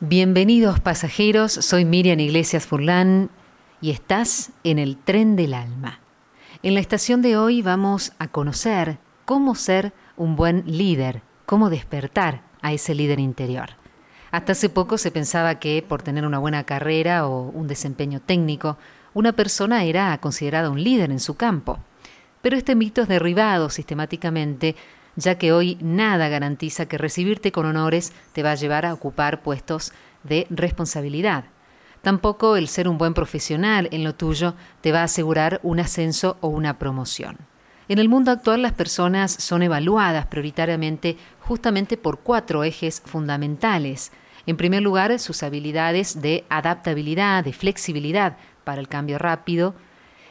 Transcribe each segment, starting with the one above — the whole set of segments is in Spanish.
Bienvenidos pasajeros, soy Miriam Iglesias Furlán y estás en el tren del alma. En la estación de hoy vamos a conocer cómo ser un buen líder, cómo despertar a ese líder interior. Hasta hace poco se pensaba que por tener una buena carrera o un desempeño técnico, una persona era considerada un líder en su campo. Pero este mito es derribado sistemáticamente ya que hoy nada garantiza que recibirte con honores te va a llevar a ocupar puestos de responsabilidad. Tampoco el ser un buen profesional en lo tuyo te va a asegurar un ascenso o una promoción. En el mundo actual las personas son evaluadas prioritariamente justamente por cuatro ejes fundamentales. En primer lugar, sus habilidades de adaptabilidad, de flexibilidad para el cambio rápido.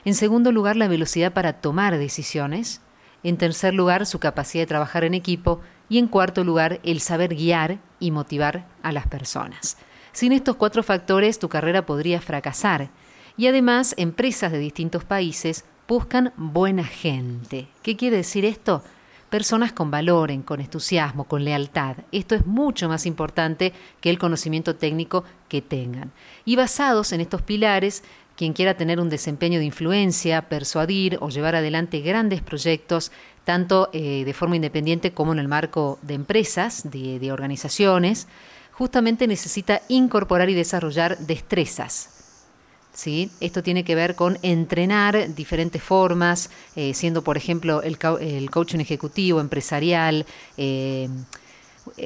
En segundo lugar, la velocidad para tomar decisiones en tercer lugar su capacidad de trabajar en equipo y en cuarto lugar el saber guiar y motivar a las personas. Sin estos cuatro factores tu carrera podría fracasar y además empresas de distintos países buscan buena gente. ¿Qué quiere decir esto? Personas con valor, con entusiasmo, con lealtad. Esto es mucho más importante que el conocimiento técnico que tengan. Y basados en estos pilares, quien quiera tener un desempeño de influencia, persuadir o llevar adelante grandes proyectos, tanto eh, de forma independiente como en el marco de empresas, de, organizaciones, justamente necesita incorporar y desarrollar destrezas. ¿Sí? Esto tiene que ver con entrenar diferentes formas, eh, siendo por ejemplo el, el coaching ejecutivo, empresarial, eh,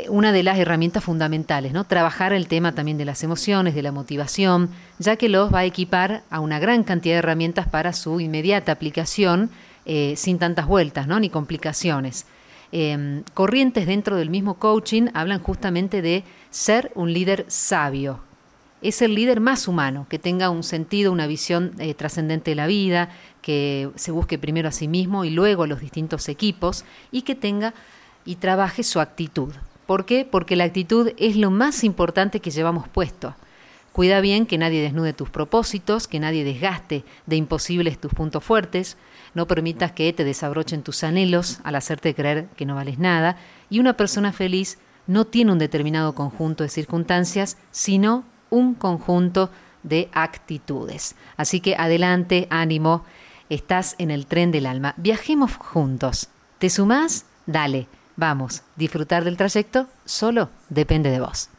una de las herramientas fundamentales, ¿no? Trabajar el tema también de las emociones, de la motivación, ya que los va a equipar a una gran cantidad de herramientas para su inmediata aplicación eh, sin tantas vueltas, ¿no? Ni complicaciones. Em, corrientes dentro del mismo coaching hablan justamente de ser un líder sabio. Es el líder más humano, que tenga un sentido, una visión eh, trascendente de la vida, que se busque primero a sí mismo y luego a los distintos equipos y que tenga y trabaje su actitud. ¿Por qué? Porque la actitud es lo más importante que llevamos puesto. Cuida bien que nadie desnude tus propósitos, que nadie desgaste de imposibles tus puntos fuertes, no permitas que te desabrochen tus anhelos al hacerte creer que no vales nada, y una persona feliz no tiene un determinado conjunto de circunstancias, sino un conjunto de actitudes. Así que adelante, ánimo, estás en el tren del alma, viajemos juntos. ¿Te sumás? Dale. Vamos, disfrutar del trayecto solo depende de vos.